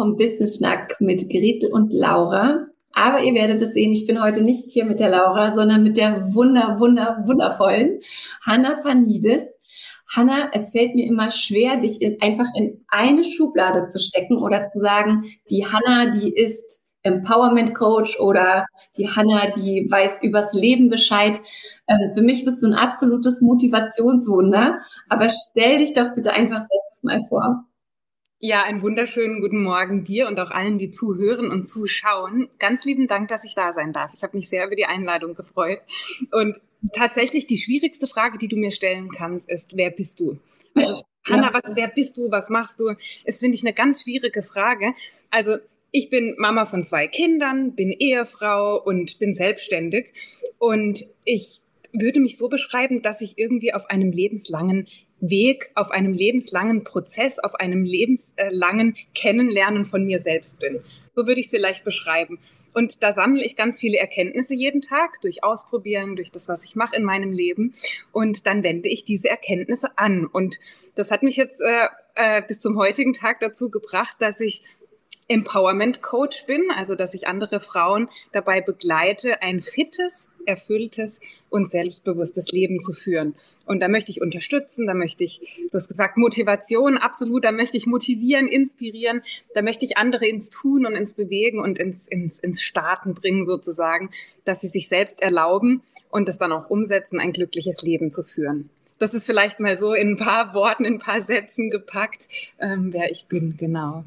Vom Business Schnack mit Gretel und Laura. Aber ihr werdet es sehen, ich bin heute nicht hier mit der Laura, sondern mit der wunder, wunder, wundervollen Hanna Panides. Hanna, es fällt mir immer schwer, dich in, einfach in eine Schublade zu stecken oder zu sagen, die Hanna, die ist Empowerment Coach oder die Hanna, die weiß übers Leben Bescheid. Ähm, für mich bist du ein absolutes Motivationswunder. Aber stell dich doch bitte einfach selbst mal vor. Ja, einen wunderschönen guten Morgen dir und auch allen, die zuhören und zuschauen. Ganz lieben Dank, dass ich da sein darf. Ich habe mich sehr über die Einladung gefreut. Und tatsächlich die schwierigste Frage, die du mir stellen kannst, ist, wer bist du? Also, Hanna, was, wer bist du? Was machst du? Ist, finde ich, eine ganz schwierige Frage. Also, ich bin Mama von zwei Kindern, bin Ehefrau und bin selbstständig. Und ich würde mich so beschreiben, dass ich irgendwie auf einem lebenslangen Weg, auf einem lebenslangen Prozess, auf einem lebenslangen Kennenlernen von mir selbst bin. So würde ich es vielleicht beschreiben. Und da sammle ich ganz viele Erkenntnisse jeden Tag durch Ausprobieren, durch das, was ich mache in meinem Leben. Und dann wende ich diese Erkenntnisse an. Und das hat mich jetzt äh, äh, bis zum heutigen Tag dazu gebracht, dass ich Empowerment Coach bin, also dass ich andere Frauen dabei begleite, ein fittes, erfülltes und selbstbewusstes Leben zu führen. Und da möchte ich unterstützen, da möchte ich, du hast gesagt, Motivation, absolut, da möchte ich motivieren, inspirieren, da möchte ich andere ins Tun und ins Bewegen und ins, ins, ins Starten bringen sozusagen, dass sie sich selbst erlauben und es dann auch umsetzen, ein glückliches Leben zu führen. Das ist vielleicht mal so in ein paar Worten, in ein paar Sätzen gepackt, ähm, wer ich bin, genau.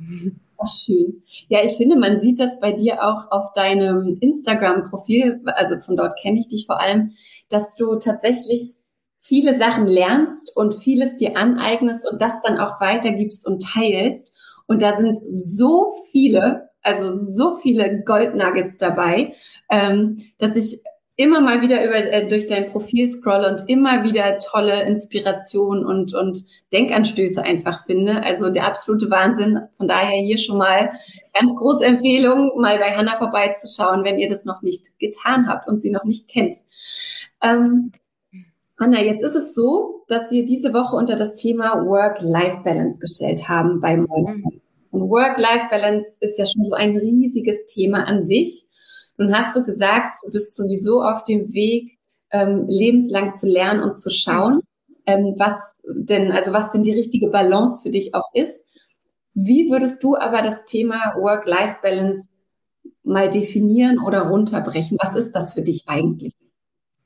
Ach, schön. Ja, ich finde, man sieht das bei dir auch auf deinem Instagram-Profil, also von dort kenne ich dich vor allem, dass du tatsächlich viele Sachen lernst und vieles dir aneignest und das dann auch weitergibst und teilst. Und da sind so viele, also so viele Goldnuggets dabei, ähm, dass ich immer mal wieder über, äh, durch dein Profil scrolle und immer wieder tolle Inspiration und, und Denkanstöße einfach finde. Also der absolute Wahnsinn. Von daher hier schon mal ganz große Empfehlung, mal bei Hanna vorbeizuschauen, wenn ihr das noch nicht getan habt und sie noch nicht kennt. Ähm, Hanna, jetzt ist es so, dass wir diese Woche unter das Thema Work-Life-Balance gestellt haben bei Moin. Und Work-Life-Balance ist ja schon so ein riesiges Thema an sich. Nun hast du gesagt, du bist sowieso auf dem Weg, ähm, lebenslang zu lernen und zu schauen, ähm, was denn, also was denn die richtige Balance für dich auch ist. Wie würdest du aber das Thema Work-Life-Balance mal definieren oder runterbrechen? Was ist das für dich eigentlich?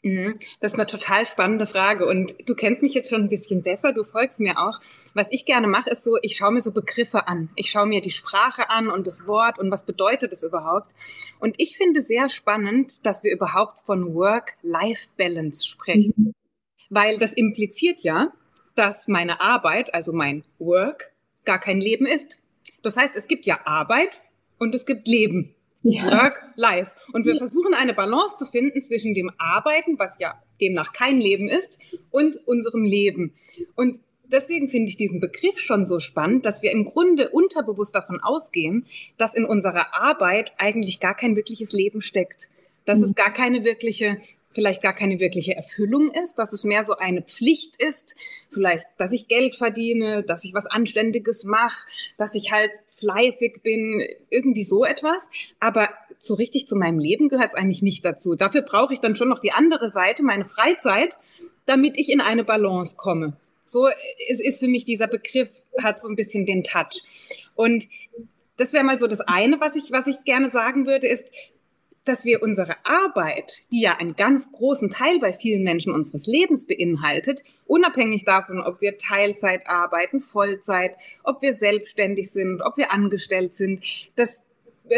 Mhm. Das ist eine total spannende Frage und du kennst mich jetzt schon ein bisschen besser, du folgst mir auch. Was ich gerne mache, ist so, ich schaue mir so Begriffe an. Ich schaue mir die Sprache an und das Wort und was bedeutet es überhaupt. Und ich finde sehr spannend, dass wir überhaupt von Work-Life-Balance sprechen, mhm. weil das impliziert ja, dass meine Arbeit, also mein Work, gar kein Leben ist. Das heißt, es gibt ja Arbeit und es gibt Leben. Ja. Work, Life. Und wir versuchen eine Balance zu finden zwischen dem Arbeiten, was ja demnach kein Leben ist, und unserem Leben. Und deswegen finde ich diesen Begriff schon so spannend, dass wir im Grunde unterbewusst davon ausgehen, dass in unserer Arbeit eigentlich gar kein wirkliches Leben steckt. Dass mhm. es gar keine wirkliche vielleicht gar keine wirkliche Erfüllung ist, dass es mehr so eine Pflicht ist, vielleicht, dass ich Geld verdiene, dass ich was Anständiges mache, dass ich halt fleißig bin, irgendwie so etwas. Aber so richtig zu meinem Leben gehört es eigentlich nicht dazu. Dafür brauche ich dann schon noch die andere Seite, meine Freizeit, damit ich in eine Balance komme. So ist, ist für mich dieser Begriff, hat so ein bisschen den Touch. Und das wäre mal so das eine, was ich, was ich gerne sagen würde, ist, dass wir unsere Arbeit, die ja einen ganz großen Teil bei vielen Menschen unseres Lebens beinhaltet, unabhängig davon, ob wir Teilzeit arbeiten, Vollzeit, ob wir selbstständig sind, ob wir angestellt sind, das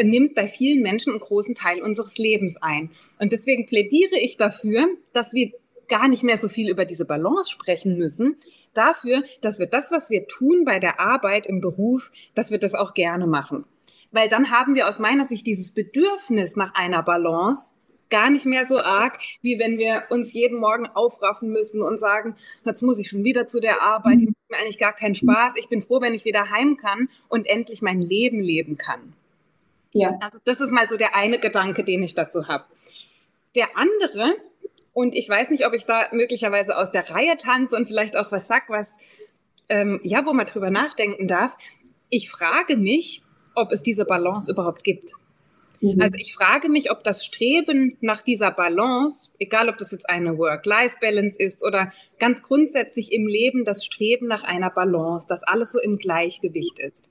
nimmt bei vielen Menschen einen großen Teil unseres Lebens ein. Und deswegen plädiere ich dafür, dass wir gar nicht mehr so viel über diese Balance sprechen müssen, dafür, dass wir das, was wir tun bei der Arbeit im Beruf, dass wir das auch gerne machen weil dann haben wir aus meiner Sicht dieses Bedürfnis nach einer Balance gar nicht mehr so arg, wie wenn wir uns jeden Morgen aufraffen müssen und sagen, jetzt muss ich schon wieder zu der Arbeit, die macht mir eigentlich gar keinen Spaß. Ich bin froh, wenn ich wieder heim kann und endlich mein Leben leben kann. Ja. Also das ist mal so der eine Gedanke, den ich dazu habe. Der andere, und ich weiß nicht, ob ich da möglicherweise aus der Reihe tanze und vielleicht auch was sag, was ähm, ja, wo man drüber nachdenken darf. Ich frage mich, ob es diese Balance überhaupt gibt. Mhm. Also ich frage mich, ob das Streben nach dieser Balance, egal ob das jetzt eine Work-Life-Balance ist oder ganz grundsätzlich im Leben das Streben nach einer Balance, dass alles so im Gleichgewicht ist.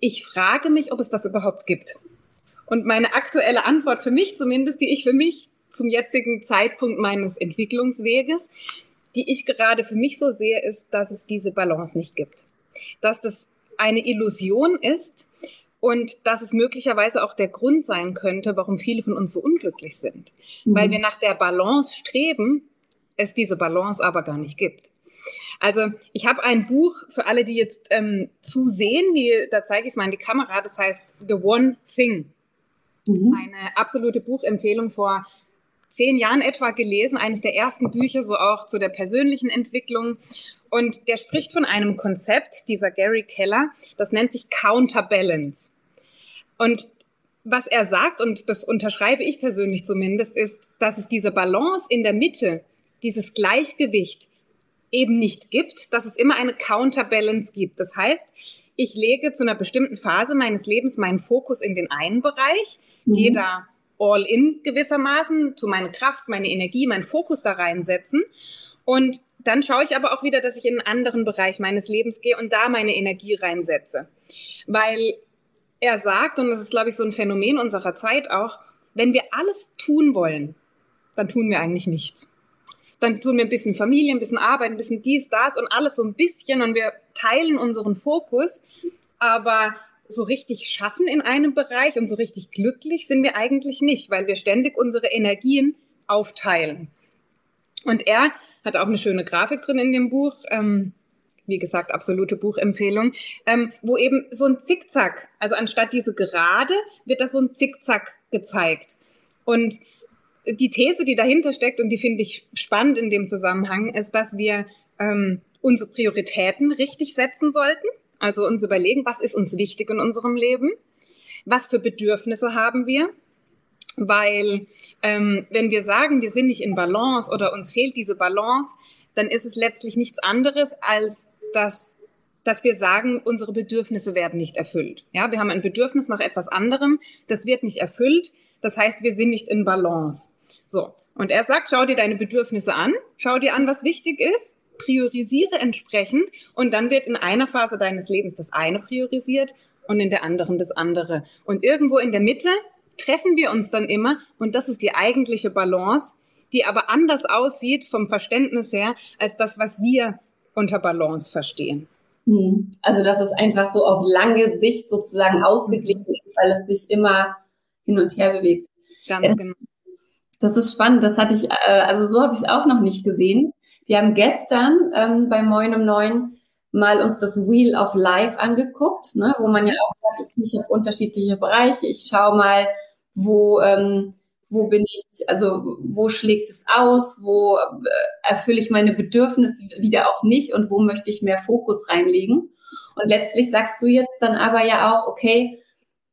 Ich frage mich, ob es das überhaupt gibt. Und meine aktuelle Antwort für mich zumindest, die ich für mich zum jetzigen Zeitpunkt meines Entwicklungsweges, die ich gerade für mich so sehe, ist, dass es diese Balance nicht gibt. Dass das eine Illusion ist, und dass es möglicherweise auch der Grund sein könnte, warum viele von uns so unglücklich sind. Mhm. Weil wir nach der Balance streben, es diese Balance aber gar nicht gibt. Also ich habe ein Buch für alle, die jetzt ähm, zusehen, die, da zeige ich es mal in die Kamera, das heißt The One Thing. Mhm. Eine absolute Buchempfehlung vor zehn Jahren etwa gelesen, eines der ersten Bücher, so auch zu der persönlichen Entwicklung. Und der spricht von einem Konzept, dieser Gary Keller, das nennt sich Counterbalance. Und was er sagt, und das unterschreibe ich persönlich zumindest, ist, dass es diese Balance in der Mitte, dieses Gleichgewicht eben nicht gibt, dass es immer eine Counterbalance gibt. Das heißt, ich lege zu einer bestimmten Phase meines Lebens meinen Fokus in den einen Bereich, mhm. gehe da all in gewissermaßen, zu meine Kraft, meine Energie, meinen Fokus da reinsetzen. Und dann schaue ich aber auch wieder, dass ich in einen anderen Bereich meines Lebens gehe und da meine Energie reinsetze. Weil er sagt, und das ist, glaube ich, so ein Phänomen unserer Zeit auch, wenn wir alles tun wollen, dann tun wir eigentlich nichts. Dann tun wir ein bisschen Familie, ein bisschen Arbeit, ein bisschen dies, das und alles so ein bisschen und wir teilen unseren Fokus, aber so richtig schaffen in einem Bereich und so richtig glücklich sind wir eigentlich nicht, weil wir ständig unsere Energien aufteilen. Und er hat auch eine schöne Grafik drin in dem Buch. Ähm, wie gesagt, absolute Buchempfehlung, ähm, wo eben so ein Zickzack, also anstatt diese Gerade, wird da so ein Zickzack gezeigt. Und die These, die dahinter steckt, und die finde ich spannend in dem Zusammenhang, ist, dass wir ähm, unsere Prioritäten richtig setzen sollten. Also uns überlegen, was ist uns wichtig in unserem Leben? Was für Bedürfnisse haben wir? Weil ähm, wenn wir sagen, wir sind nicht in Balance oder uns fehlt diese Balance, dann ist es letztlich nichts anderes als dass, dass wir sagen, unsere Bedürfnisse werden nicht erfüllt. Ja, wir haben ein Bedürfnis nach etwas anderem, das wird nicht erfüllt. Das heißt, wir sind nicht in Balance. So. Und er sagt, schau dir deine Bedürfnisse an, schau dir an, was wichtig ist, priorisiere entsprechend und dann wird in einer Phase deines Lebens das eine priorisiert und in der anderen das andere. Und irgendwo in der Mitte treffen wir uns dann immer und das ist die eigentliche Balance, die aber anders aussieht vom Verständnis her als das, was wir unter Balance verstehen. Hm. Also dass es einfach so auf lange Sicht sozusagen ausgeglichen ist, weil es sich immer hin und her bewegt. Ganz äh, genau. Das ist spannend. Das hatte ich, äh, also so habe ich es auch noch nicht gesehen. Wir haben gestern ähm, bei Moin um Neun mal uns das Wheel of Life angeguckt, ne, wo man ja auch sagt, okay, ich habe unterschiedliche Bereiche. Ich schaue mal, wo ähm, wo bin ich, also wo schlägt es aus, wo äh, erfülle ich meine Bedürfnisse wieder auch nicht und wo möchte ich mehr Fokus reinlegen. Und letztlich sagst du jetzt dann aber ja auch, okay,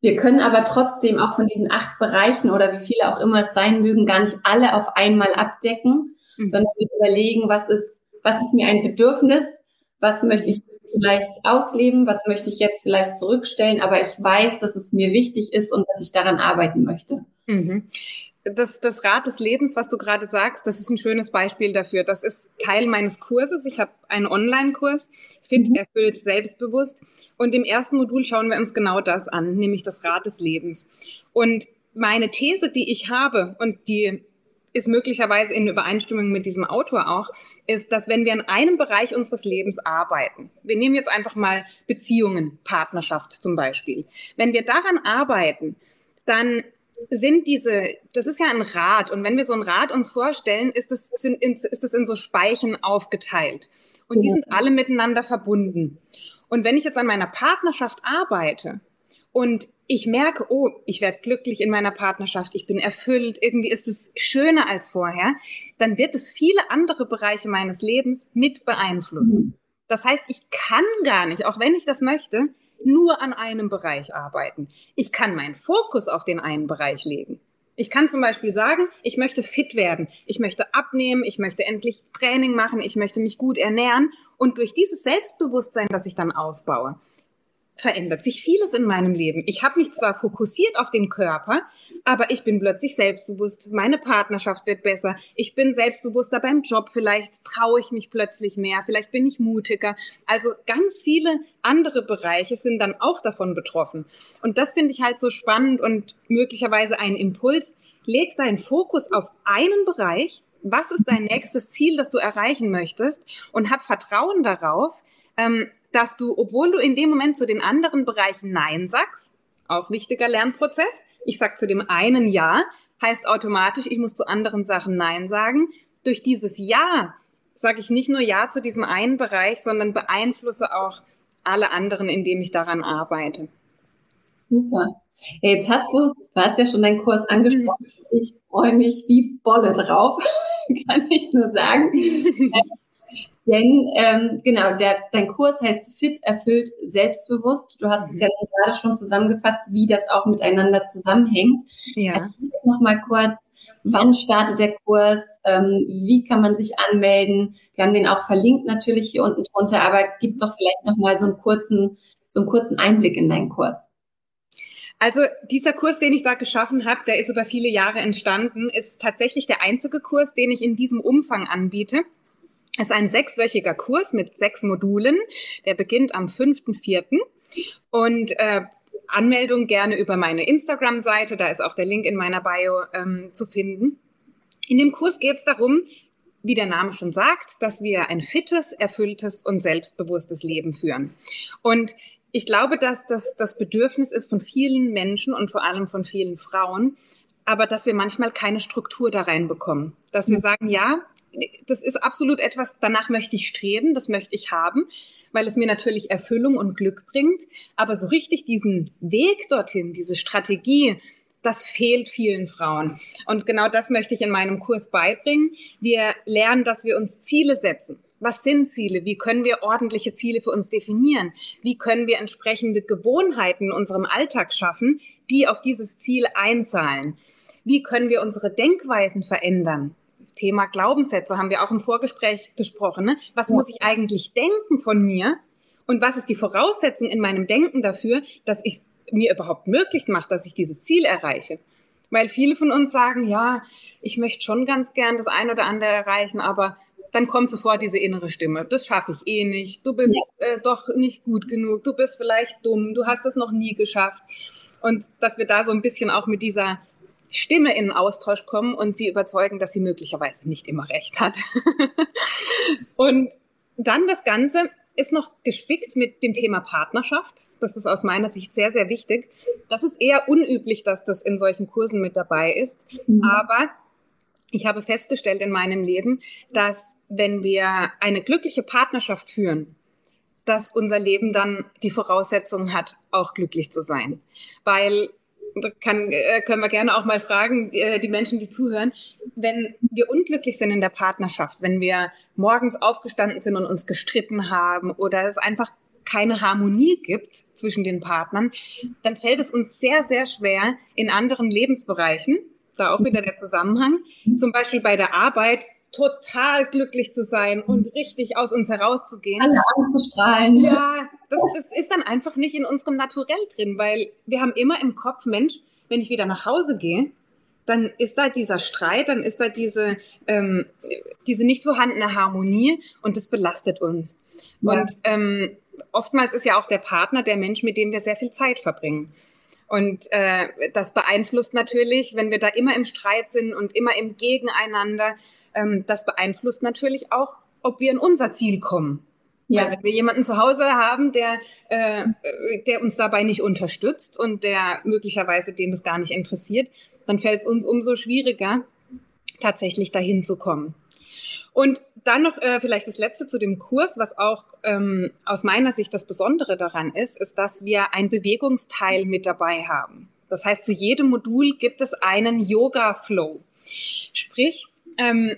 wir können aber trotzdem auch von diesen acht Bereichen oder wie viele auch immer es sein mögen, gar nicht alle auf einmal abdecken, mhm. sondern wir überlegen, was ist, was ist mir ein Bedürfnis, was möchte ich vielleicht ausleben, was möchte ich jetzt vielleicht zurückstellen, aber ich weiß, dass es mir wichtig ist und dass ich daran arbeiten möchte. Mhm das, das Rad des Lebens, was du gerade sagst, das ist ein schönes Beispiel dafür. Das ist Teil meines Kurses. Ich habe einen Online-Kurs, Fit, mhm. erfüllt, selbstbewusst. Und im ersten Modul schauen wir uns genau das an, nämlich das Rad des Lebens. Und meine These, die ich habe und die ist möglicherweise in Übereinstimmung mit diesem Autor auch, ist, dass wenn wir in einem Bereich unseres Lebens arbeiten, wir nehmen jetzt einfach mal Beziehungen, Partnerschaft zum Beispiel, wenn wir daran arbeiten, dann sind diese, das ist ja ein Rad und wenn wir so ein Rad uns vorstellen, ist es sind, ist es in so Speichen aufgeteilt und die sind alle miteinander verbunden. Und wenn ich jetzt an meiner Partnerschaft arbeite und ich merke, oh, ich werde glücklich in meiner Partnerschaft, ich bin erfüllt, irgendwie ist es schöner als vorher, dann wird es viele andere Bereiche meines Lebens mit beeinflussen. Mhm. Das heißt, ich kann gar nicht, auch wenn ich das möchte, nur an einem Bereich arbeiten. Ich kann meinen Fokus auf den einen Bereich legen. Ich kann zum Beispiel sagen, ich möchte fit werden, ich möchte abnehmen, ich möchte endlich Training machen, ich möchte mich gut ernähren und durch dieses Selbstbewusstsein, das ich dann aufbaue, verändert sich vieles in meinem Leben. Ich habe mich zwar fokussiert auf den Körper, aber ich bin plötzlich selbstbewusst. Meine Partnerschaft wird besser. Ich bin selbstbewusster beim Job. Vielleicht traue ich mich plötzlich mehr. Vielleicht bin ich mutiger. Also ganz viele andere Bereiche sind dann auch davon betroffen. Und das finde ich halt so spannend und möglicherweise ein Impuls. Leg deinen Fokus auf einen Bereich. Was ist dein nächstes Ziel, das du erreichen möchtest? Und hab Vertrauen darauf, ähm, dass du, obwohl du in dem Moment zu den anderen Bereichen Nein sagst, auch wichtiger Lernprozess, ich sag zu dem einen Ja, heißt automatisch, ich muss zu anderen Sachen Nein sagen. Durch dieses Ja sage ich nicht nur Ja zu diesem einen Bereich, sondern beeinflusse auch alle anderen, indem ich daran arbeite. Super. Ja, jetzt hast du, du hast ja schon deinen Kurs angesprochen. Mhm. Ich freue mich wie Bolle drauf, kann ich nur sagen. Denn ähm, genau, der, dein Kurs heißt Fit, erfüllt, selbstbewusst. Du hast mhm. es ja gerade schon zusammengefasst, wie das auch miteinander zusammenhängt. Ja. noch mal kurz, wann startet der Kurs? Ähm, wie kann man sich anmelden? Wir haben den auch verlinkt natürlich hier unten drunter, aber gib doch vielleicht noch mal so einen kurzen, so einen kurzen Einblick in deinen Kurs. Also dieser Kurs, den ich da geschaffen habe, der ist über viele Jahre entstanden, ist tatsächlich der einzige Kurs, den ich in diesem Umfang anbiete. Es ist ein sechswöchiger Kurs mit sechs Modulen. Der beginnt am 5.4. Und äh, Anmeldung gerne über meine Instagram-Seite. Da ist auch der Link in meiner Bio ähm, zu finden. In dem Kurs geht es darum, wie der Name schon sagt, dass wir ein fittes, erfülltes und selbstbewusstes Leben führen. Und ich glaube, dass das das Bedürfnis ist von vielen Menschen und vor allem von vielen Frauen, aber dass wir manchmal keine Struktur da reinbekommen. Dass wir sagen, ja, das ist absolut etwas, danach möchte ich streben, das möchte ich haben, weil es mir natürlich Erfüllung und Glück bringt. Aber so richtig diesen Weg dorthin, diese Strategie, das fehlt vielen Frauen. Und genau das möchte ich in meinem Kurs beibringen. Wir lernen, dass wir uns Ziele setzen. Was sind Ziele? Wie können wir ordentliche Ziele für uns definieren? Wie können wir entsprechende Gewohnheiten in unserem Alltag schaffen, die auf dieses Ziel einzahlen? Wie können wir unsere Denkweisen verändern? Thema Glaubenssätze haben wir auch im Vorgespräch gesprochen. Ne? Was muss ich eigentlich denken von mir? Und was ist die Voraussetzung in meinem Denken dafür, dass ich mir überhaupt möglich macht, dass ich dieses Ziel erreiche? Weil viele von uns sagen, ja, ich möchte schon ganz gern das eine oder andere erreichen, aber dann kommt sofort diese innere Stimme. Das schaffe ich eh nicht. Du bist ja. äh, doch nicht gut genug. Du bist vielleicht dumm. Du hast es noch nie geschafft. Und dass wir da so ein bisschen auch mit dieser Stimme in Austausch kommen und sie überzeugen, dass sie möglicherweise nicht immer recht hat. und dann das Ganze ist noch gespickt mit dem Thema Partnerschaft. Das ist aus meiner Sicht sehr, sehr wichtig. Das ist eher unüblich, dass das in solchen Kursen mit dabei ist. Mhm. Aber ich habe festgestellt in meinem Leben, dass wenn wir eine glückliche Partnerschaft führen, dass unser Leben dann die Voraussetzung hat, auch glücklich zu sein. Weil kann, äh, können wir gerne auch mal fragen, äh, die Menschen, die zuhören, wenn wir unglücklich sind in der Partnerschaft, wenn wir morgens aufgestanden sind und uns gestritten haben oder es einfach keine Harmonie gibt zwischen den Partnern, dann fällt es uns sehr, sehr schwer in anderen Lebensbereichen, da auch wieder der Zusammenhang, zum Beispiel bei der Arbeit, total glücklich zu sein und richtig aus uns herauszugehen. Alle anzustrahlen. Ja, das, das ist dann einfach nicht in unserem Naturell drin, weil wir haben immer im Kopf, Mensch, wenn ich wieder nach Hause gehe, dann ist da dieser Streit, dann ist da diese, ähm, diese nicht vorhandene Harmonie und das belastet uns. Ja. Und ähm, oftmals ist ja auch der Partner der Mensch, mit dem wir sehr viel Zeit verbringen. Und äh, das beeinflusst natürlich, wenn wir da immer im Streit sind und immer im Gegeneinander, ähm, das beeinflusst natürlich auch, ob wir in unser Ziel kommen. Ja. Weil wenn wir jemanden zu Hause haben, der, äh, der uns dabei nicht unterstützt und der möglicherweise den das gar nicht interessiert, dann fällt es uns umso schwieriger, tatsächlich dahin zu kommen. Und dann noch äh, vielleicht das Letzte zu dem Kurs, was auch ähm, aus meiner Sicht das Besondere daran ist, ist, dass wir ein Bewegungsteil mit dabei haben. Das heißt, zu jedem Modul gibt es einen Yoga-Flow. Sprich, ähm,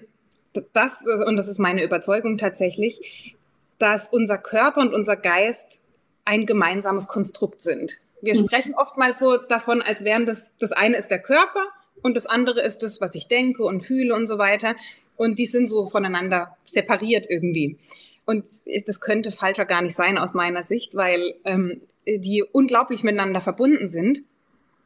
das, und das ist meine Überzeugung tatsächlich, dass unser Körper und unser Geist ein gemeinsames Konstrukt sind. Wir mhm. sprechen oftmals so davon, als wären das, das eine ist der Körper und das andere ist das, was ich denke und fühle und so weiter. Und die sind so voneinander separiert irgendwie. Und das könnte falscher gar nicht sein aus meiner Sicht, weil ähm, die unglaublich miteinander verbunden sind.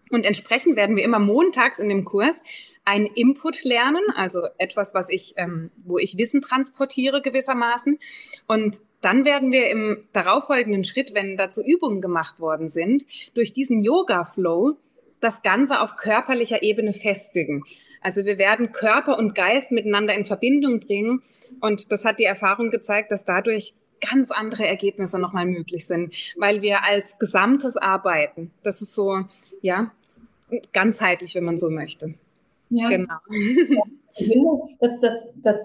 Und entsprechend werden wir immer montags in dem Kurs ein Input lernen, also etwas, was ich, ähm, wo ich Wissen transportiere gewissermaßen. Und dann werden wir im darauffolgenden Schritt, wenn dazu Übungen gemacht worden sind, durch diesen Yoga-Flow das Ganze auf körperlicher Ebene festigen. Also wir werden Körper und Geist miteinander in Verbindung bringen. Und das hat die Erfahrung gezeigt, dass dadurch ganz andere Ergebnisse nochmal möglich sind, weil wir als Gesamtes arbeiten. Das ist so, ja, ganzheitlich, wenn man so möchte. Ja. Genau. Ich finde, dass das, das,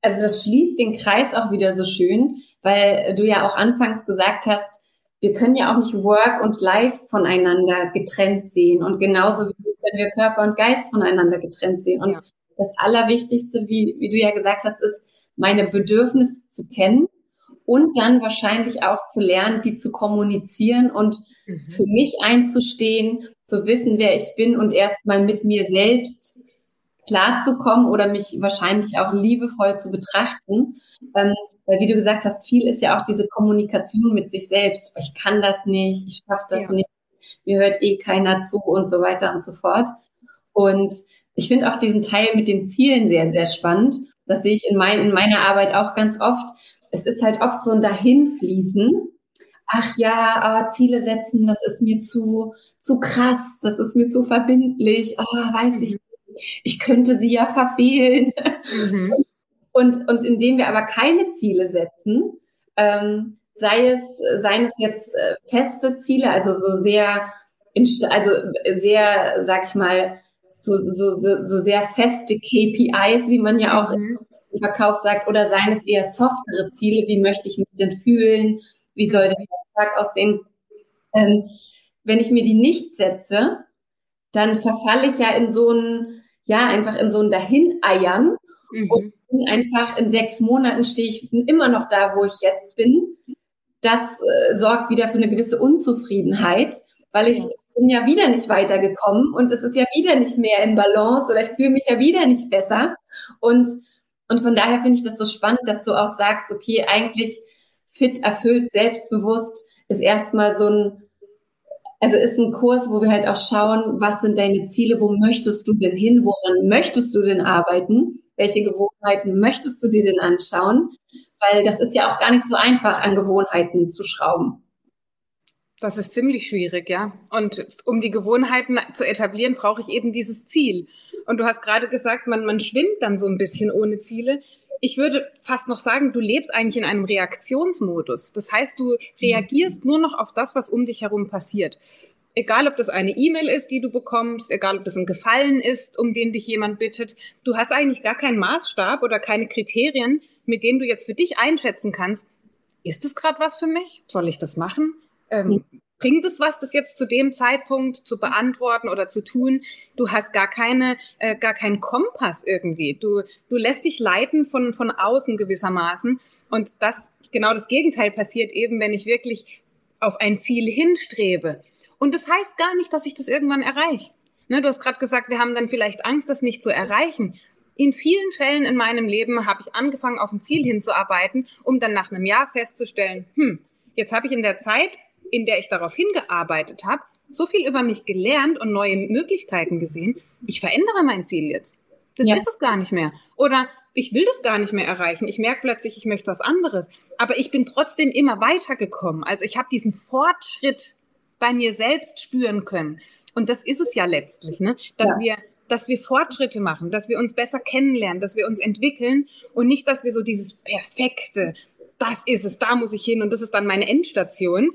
also das schließt den Kreis auch wieder so schön, weil du ja auch anfangs gesagt hast, wir können ja auch nicht Work und Life voneinander getrennt sehen und genauso wie wir Körper und Geist voneinander getrennt sehen. Und ja. das Allerwichtigste, wie, wie du ja gesagt hast, ist, meine Bedürfnisse zu kennen und dann wahrscheinlich auch zu lernen, die zu kommunizieren und mhm. für mich einzustehen, zu wissen, wer ich bin und erstmal mit mir selbst klarzukommen oder mich wahrscheinlich auch liebevoll zu betrachten. Ähm, weil wie du gesagt hast, viel ist ja auch diese Kommunikation mit sich selbst. Ich kann das nicht, ich schaffe das ja. nicht, mir hört eh keiner zu und so weiter und so fort. Und ich finde auch diesen Teil mit den Zielen sehr, sehr spannend. Das sehe ich in, mein, in meiner Arbeit auch ganz oft. Es ist halt oft so ein Dahinfließen. Ach ja, aber Ziele setzen, das ist mir zu, zu krass, das ist mir zu verbindlich. Oh, weiß ich nicht. Ich könnte sie ja verfehlen. Mhm. Und, und indem wir aber keine Ziele setzen, ähm, sei es, seien es jetzt äh, feste Ziele, also so sehr, also sehr, sag ich mal, so, so, so, so sehr feste KPIs, wie man ja auch mhm. im Verkauf sagt, oder seien es eher softere Ziele, wie möchte ich mich denn fühlen, wie soll der Tag aussehen. Ähm, wenn ich mir die nicht setze, dann verfalle ich ja in so ein, ja, einfach in so ein Dahineiern mhm. und einfach in sechs Monaten stehe ich immer noch da, wo ich jetzt bin das äh, sorgt wieder für eine gewisse Unzufriedenheit, weil ich bin ja wieder nicht weitergekommen und es ist ja wieder nicht mehr in Balance oder ich fühle mich ja wieder nicht besser. Und, und von daher finde ich das so spannend, dass du auch sagst, okay, eigentlich fit, erfüllt, selbstbewusst ist erstmal so ein, also ist ein Kurs, wo wir halt auch schauen, was sind deine Ziele, wo möchtest du denn hin, woran möchtest du denn arbeiten, welche Gewohnheiten möchtest du dir denn anschauen weil das ist ja auch gar nicht so einfach, an Gewohnheiten zu schrauben. Das ist ziemlich schwierig, ja. Und um die Gewohnheiten zu etablieren, brauche ich eben dieses Ziel. Und du hast gerade gesagt, man, man schwimmt dann so ein bisschen ohne Ziele. Ich würde fast noch sagen, du lebst eigentlich in einem Reaktionsmodus. Das heißt, du reagierst nur noch auf das, was um dich herum passiert. Egal, ob das eine E-Mail ist, die du bekommst, egal, ob das ein Gefallen ist, um den dich jemand bittet. Du hast eigentlich gar keinen Maßstab oder keine Kriterien, mit denen du jetzt für dich einschätzen kannst, ist das gerade was für mich? Soll ich das machen? Ähm. Bringt es was, das jetzt zu dem Zeitpunkt zu beantworten oder zu tun? Du hast gar keine, äh, gar keinen Kompass irgendwie. Du, du lässt dich leiten von, von außen gewissermaßen. Und das, genau das Gegenteil passiert eben, wenn ich wirklich auf ein Ziel hinstrebe. Und das heißt gar nicht, dass ich das irgendwann erreiche. Ne, du hast gerade gesagt, wir haben dann vielleicht Angst, das nicht zu erreichen. In vielen Fällen in meinem Leben habe ich angefangen, auf ein Ziel hinzuarbeiten, um dann nach einem Jahr festzustellen, hm, jetzt habe ich in der Zeit, in der ich darauf hingearbeitet habe, so viel über mich gelernt und neue Möglichkeiten gesehen. Ich verändere mein Ziel jetzt. Das ja. ist es gar nicht mehr. Oder ich will das gar nicht mehr erreichen. Ich merke plötzlich, ich möchte was anderes. Aber ich bin trotzdem immer weitergekommen. Also ich habe diesen Fortschritt bei mir selbst spüren können. Und das ist es ja letztlich, ne? dass ja. wir dass wir Fortschritte machen, dass wir uns besser kennenlernen, dass wir uns entwickeln und nicht, dass wir so dieses perfekte, das ist es, da muss ich hin und das ist dann meine Endstation.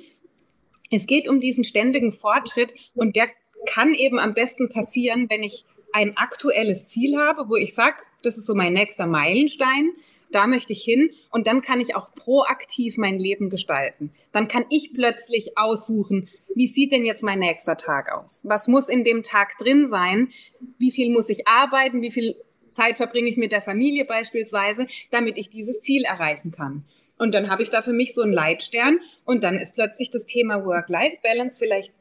Es geht um diesen ständigen Fortschritt und der kann eben am besten passieren, wenn ich ein aktuelles Ziel habe, wo ich sage, das ist so mein nächster Meilenstein, da möchte ich hin und dann kann ich auch proaktiv mein Leben gestalten. Dann kann ich plötzlich aussuchen, wie sieht denn jetzt mein nächster Tag aus? Was muss in dem Tag drin sein? Wie viel muss ich arbeiten? Wie viel Zeit verbringe ich mit der Familie beispielsweise, damit ich dieses Ziel erreichen kann? Und dann habe ich da für mich so einen Leitstern und dann ist plötzlich das Thema Work-Life-Balance vielleicht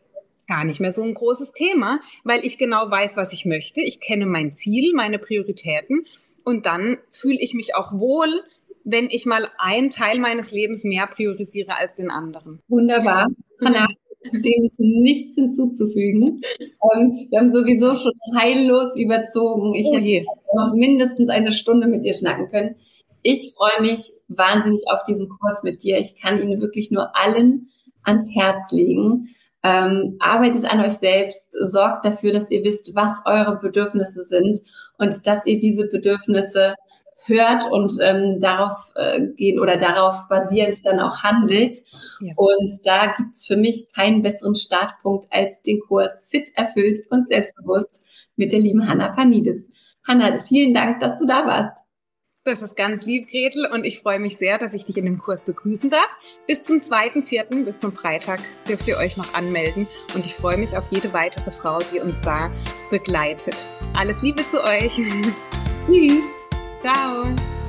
gar nicht mehr so ein großes Thema, weil ich genau weiß, was ich möchte. Ich kenne mein Ziel, meine Prioritäten und dann fühle ich mich auch wohl, wenn ich mal einen Teil meines Lebens mehr priorisiere als den anderen. Wunderbar. Hanna, dem ist nichts hinzuzufügen. Ähm, wir haben sowieso schon heillos überzogen. Ich oh hätte noch mindestens eine Stunde mit dir schnacken können. Ich freue mich wahnsinnig auf diesen Kurs mit dir. Ich kann ihn wirklich nur allen ans Herz legen. Ähm, arbeitet an euch selbst, sorgt dafür, dass ihr wisst, was eure Bedürfnisse sind und dass ihr diese Bedürfnisse hört und ähm, darauf äh, gehen oder darauf basierend dann auch handelt. Ja. Und da gibt's für mich keinen besseren Startpunkt als den Kurs Fit, erfüllt und selbstbewusst mit der lieben Hanna Panidis. Hanna, vielen Dank, dass du da warst. Das ist ganz lieb, Gretel, und ich freue mich sehr, dass ich dich in dem Kurs begrüßen darf. Bis zum 2.4., bis zum Freitag dürft ihr euch noch anmelden und ich freue mich auf jede weitere Frau, die uns da begleitet. Alles Liebe zu euch. Tschüss. Ciao.